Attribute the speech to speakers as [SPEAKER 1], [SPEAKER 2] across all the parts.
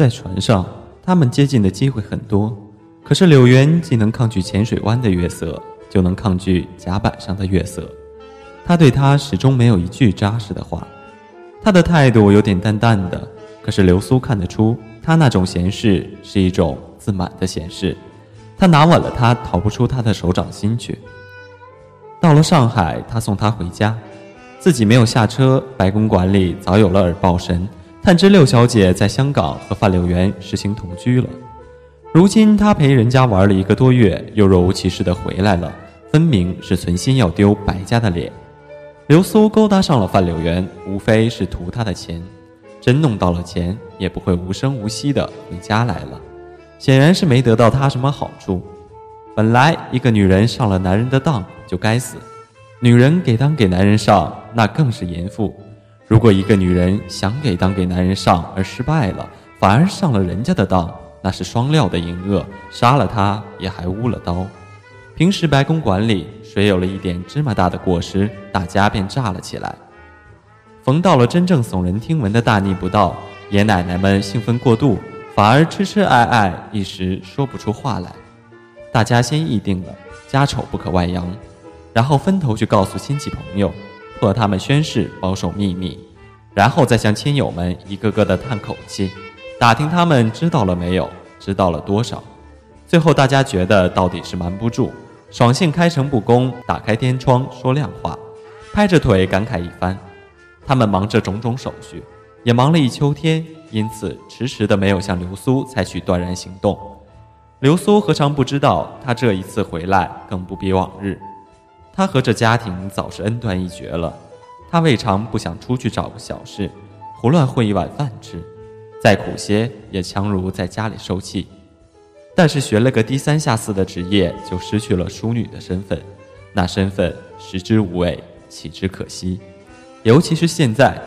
[SPEAKER 1] 在船上，他们接近的机会很多，可是柳原既能抗拒浅水湾的月色，就能抗拒甲板上的月色。他对他始终没有一句扎实的话，他的态度有点淡淡的。可是流苏看得出，他那种闲适是一种自满的闲适。他拿稳了他，逃不出他的手掌心去。到了上海，他送她回家，自己没有下车。白公馆里早有了耳报神。探知六小姐在香港和范柳园实行同居了，如今她陪人家玩了一个多月，又若无其事的回来了，分明是存心要丢白家的脸。刘苏勾搭上了范柳园，无非是图他的钱，真弄到了钱，也不会无声无息的回家来了，显然是没得到他什么好处。本来一个女人上了男人的当就该死，女人给当给男人上，那更是淫妇。如果一个女人想给当给男人上而失败了，反而上了人家的当，那是双料的淫恶，杀了他也还污了刀。平时白公馆里谁有了一点芝麻大的过失，大家便炸了起来。逢到了真正耸人听闻的大逆不道，爷奶奶们兴奋过度，反而痴痴爱爱，一时说不出话来。大家先议定了家丑不可外扬，然后分头去告诉亲戚朋友。和他们宣誓保守秘密，然后再向亲友们一个个的叹口气，打听他们知道了没有，知道了多少。最后大家觉得到底是瞒不住，爽性开诚布公，打开天窗说亮话，拍着腿感慨一番。他们忙着种种手续，也忙了一秋天，因此迟迟的没有向流苏采取断然行动。流苏何尝不知道，他这一次回来更不比往日。他和这家庭早是恩断义绝了，他未尝不想出去找个小事，胡乱混一碗饭吃，再苦些也强如在家里受气。但是学了个低三下四的职业，就失去了淑女的身份，那身份食之无味，弃之可惜。尤其是现在，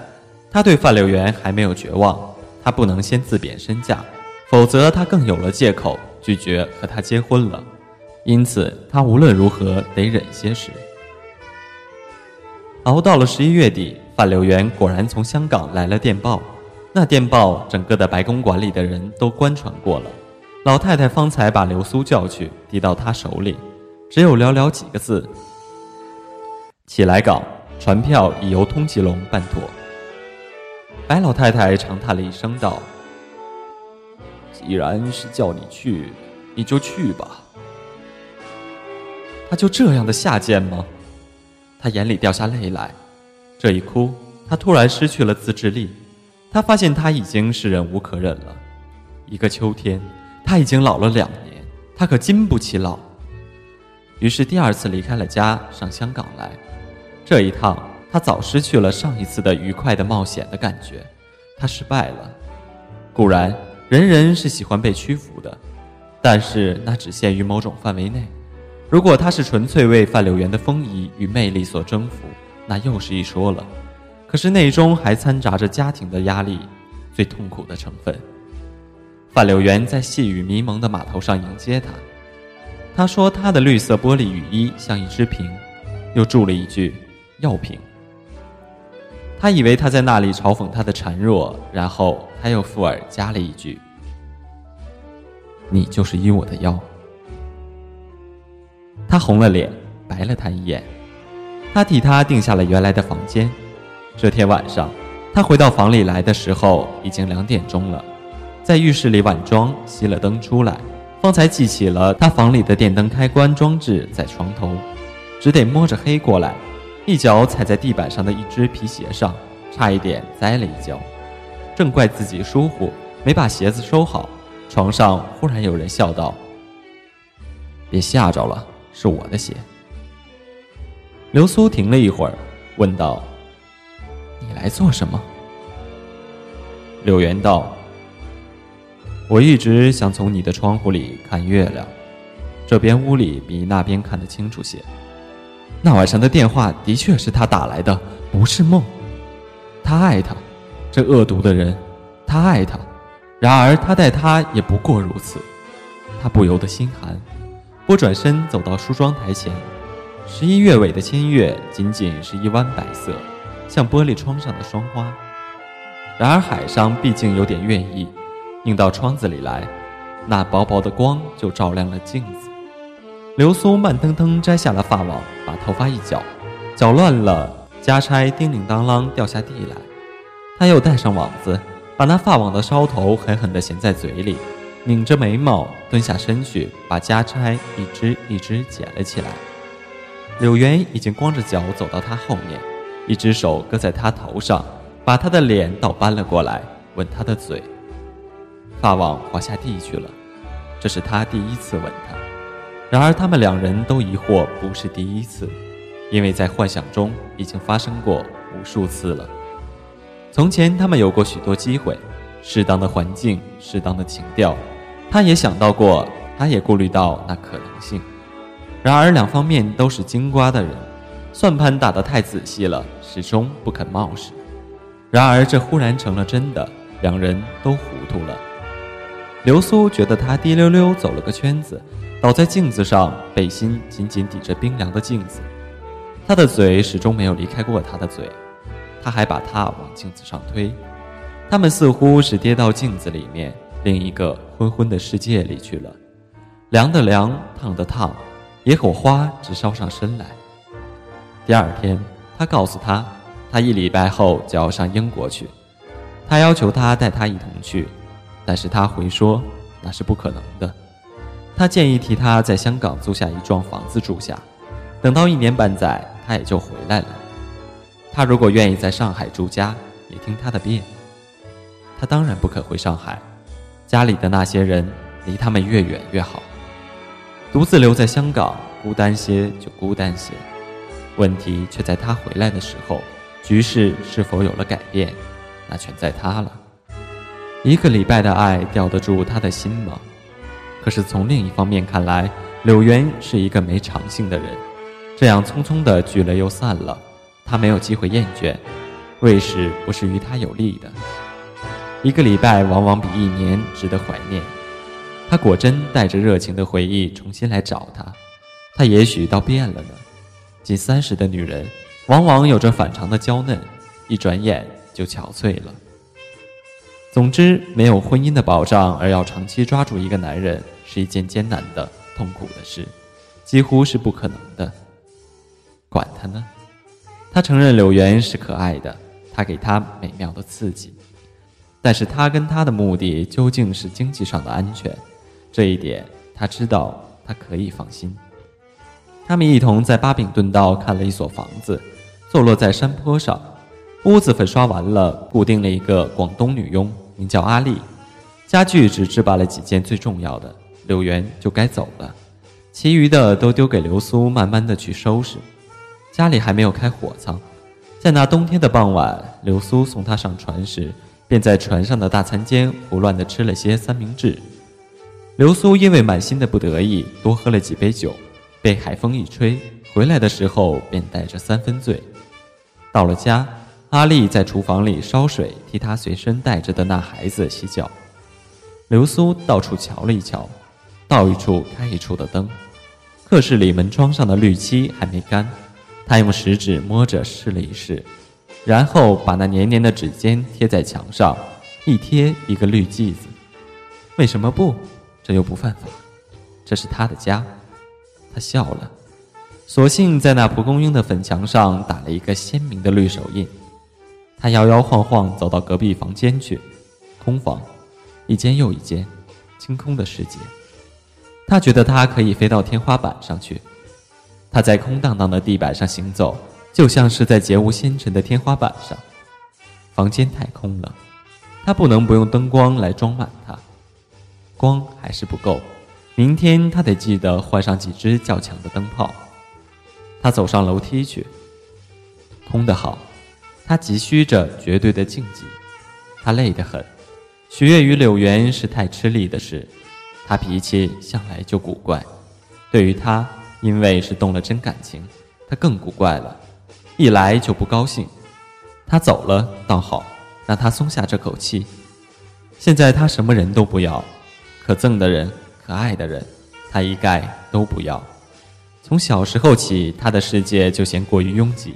[SPEAKER 1] 他对范柳园还没有绝望，他不能先自贬身价，否则他更有了借口拒绝和他结婚了。因此，他无论如何得忍些时。熬到了十一月底，范柳园果然从香港来了电报。那电报，整个的白宫馆里的人都观传过了。老太太方才把流苏叫去，递到他手里，只有寥寥几个字：“起来港，船票已由通缉龙办妥。”白老太太长叹了一声道：“既然是叫你去，你就去吧。”他就这样的下贱吗？他眼里掉下泪来，这一哭，他突然失去了自制力。他发现他已经是忍无可忍了。一个秋天，他已经老了两年，他可经不起老。于是第二次离开了家，上香港来。这一趟，他早失去了上一次的愉快的冒险的感觉。他失败了。固然，人人是喜欢被屈服的，但是那只限于某种范围内。如果他是纯粹为范柳园的风仪与魅力所征服，那又是一说了。可是内中还掺杂着家庭的压力，最痛苦的成分。范柳园在细雨迷蒙的码头上迎接他，他说他的绿色玻璃雨衣像一只瓶，又注了一句“药瓶”。他以为他在那里嘲讽他的孱弱，然后他又附耳加了一句：“你就是医我的药。”他红了脸，白了他一眼。他替他定下了原来的房间。这天晚上，他回到房里来的时候，已经两点钟了。在浴室里晚装，熄了灯出来，方才记起了他房里的电灯开关装置在床头，只得摸着黑过来，一脚踩在地板上的一只皮鞋上，差一点栽了一跤。正怪自己疏忽，没把鞋子收好，床上忽然有人笑道：“别吓着了，是我的鞋。”流苏停了一会儿，问道：“你来做什么？”柳元道：“我一直想从你的窗户里看月亮，这边屋里比那边看得清楚些。那晚上的电话的确是他打来的，不是梦。他爱她，这恶毒的人，他爱她。然而他待她也不过如此，他不由得心寒，我转身走到梳妆台前。十一月尾的千月仅仅是一弯白色，像玻璃窗上的霜花。然而海上毕竟有点月意，映到窗子里来，那薄薄的光就照亮了镜子。流苏慢腾腾摘下了发网，把头发一绞，绞乱了，夹钗叮铃当啷掉下地来。他又戴上网子，把那发网的梢头狠狠地衔在嘴里，拧着眉毛蹲下身去，把家钗一只一只捡了起来。柳元已经光着脚走到他后面，一只手搁在他头上。把他的脸倒搬了过来，吻他的嘴，发网滑下地去了。这是他第一次吻她。然而他们两人都疑惑不是第一次，因为在幻想中已经发生过无数次了。从前他们有过许多机会，适当的环境，适当的情调，他也想到过，他也顾虑到那可能性。然而两方面都是精瓜的人，算盘打得太仔细了，始终不肯冒失。然而，这忽然成了真的，两人都糊涂了。流苏觉得他滴溜溜走了个圈子，倒在镜子上，背心紧紧抵着冰凉的镜子。他的嘴始终没有离开过他的嘴，他还把他往镜子上推。他们似乎是跌到镜子里面另一个昏昏的世界里去了，凉的凉，烫的烫，野火花直烧上身来。第二天，他告诉他。他一礼拜后就要上英国去，他要求他带他一同去，但是他回说那是不可能的。他建议替他在香港租下一幢房子住下，等到一年半载，他也就回来了。他如果愿意在上海住家，也听他的便。他当然不肯回上海，家里的那些人离他们越远越好。独自留在香港，孤单些就孤单些。问题却在他回来的时候。局势是否有了改变，那全在他了。一个礼拜的爱吊得住他的心吗？可是从另一方面看来，柳原是一个没长性的人，这样匆匆的聚了又散了，他没有机会厌倦，为时不是于他有利的。一个礼拜往往比一年值得怀念。他果真带着热情的回忆重新来找他，他也许倒变了呢。近三十的女人。往往有着反常的娇嫩，一转眼就憔悴了。总之，没有婚姻的保障而要长期抓住一个男人，是一件艰难的、痛苦的事，几乎是不可能的。管他呢，他承认柳原是可爱的，他给他美妙的刺激，但是他跟他的目的究竟是经济上的安全，这一点他知道，他可以放心。他们一同在巴比顿道看了一所房子。坐落在山坡上，屋子粉刷完了，固定了一个广东女佣，名叫阿丽。家具只置办了几件最重要的，柳原就该走了，其余的都丢给流苏慢慢的去收拾。家里还没有开火仓，在那冬天的傍晚，流苏送他上船时，便在船上的大餐间胡乱的吃了些三明治。流苏因为满心的不得意，多喝了几杯酒，被海风一吹，回来的时候便带着三分醉。到了家，阿丽在厨房里烧水，替他随身带着的那孩子洗脚。流苏到处瞧了一瞧，到一处开一处的灯。客室里门窗上的绿漆还没干，他用食指摸着试了一试，然后把那黏黏的指尖贴在墙上，一贴一个绿记子。为什么不？这又不犯法。这是他的家。他笑了。索性在那蒲公英的粉墙上打了一个鲜明的绿手印。他摇摇晃晃走到隔壁房间去，空房，一间又一间，清空的世界。他觉得他可以飞到天花板上去。他在空荡荡的地板上行走，就像是在绝无纤尘的天花板上。房间太空了，他不能不用灯光来装满它。光还是不够，明天他得记得换上几只较强的灯泡。他走上楼梯去，空得好，他急需着绝对的静寂。他累得很，许悦与柳原是太吃力的事。他脾气向来就古怪，对于他，因为是动了真感情，他更古怪了，一来就不高兴。他走了倒好，让他松下这口气。现在他什么人都不要，可憎的人、可爱的人，他一概都不要。从小时候起，他的世界就嫌过于拥挤，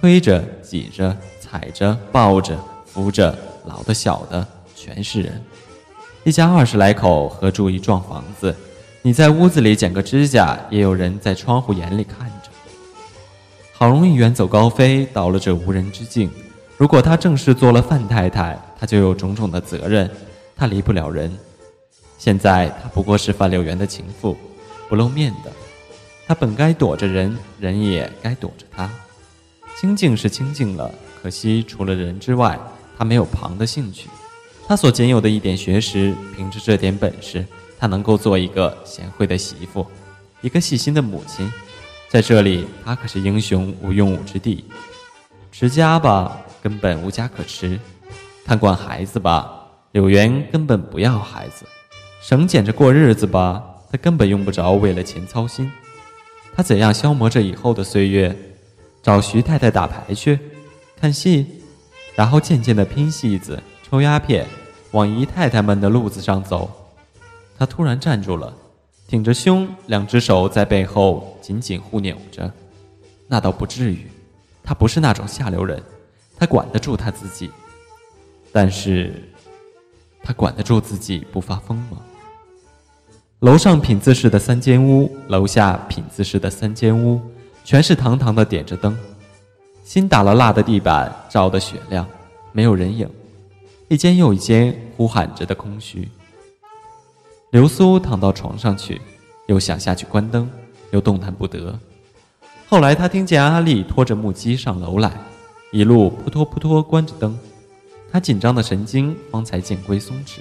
[SPEAKER 1] 推着、挤着、踩着、抱着、扶着，老的、小的，全是人。一家二十来口合住一幢房子，你在屋子里剪个指甲，也有人在窗户眼里看你。好容易远走高飞，到了这无人之境。如果他正式做了范太太，他就有种种的责任，他离不了人。现在他不过是范柳园的情妇，不露面的。他本该躲着人，人也该躲着他。清静是清静了，可惜除了人之外，他没有旁的兴趣。他所仅有的一点学识，凭着这点本事，他能够做一个贤惠的媳妇，一个细心的母亲。在这里，他可是英雄无用武之地。持家吧，根本无家可持；看惯孩子吧，柳原根本不要孩子；省俭着过日子吧，他根本用不着为了钱操心。他怎样消磨着以后的岁月？找徐太太打牌去，看戏，然后渐渐的拼戏子、抽鸦片，往姨太太们的路子上走。他突然站住了，挺着胸，两只手在背后紧紧互扭着。那倒不至于，他不是那种下流人，他管得住他自己。但是，他管得住自己不发疯吗？楼上品字式的三间屋，楼下品字式的三间屋，全是堂堂的点着灯，新打了蜡的地板照得雪亮，没有人影，一间又一间呼喊着的空虚。流苏躺到床上去，又想下去关灯，又动弹不得。后来他听见阿丽拖着木屐上楼来，一路扑拖扑拖关着灯，他紧张的神经方才渐归松弛。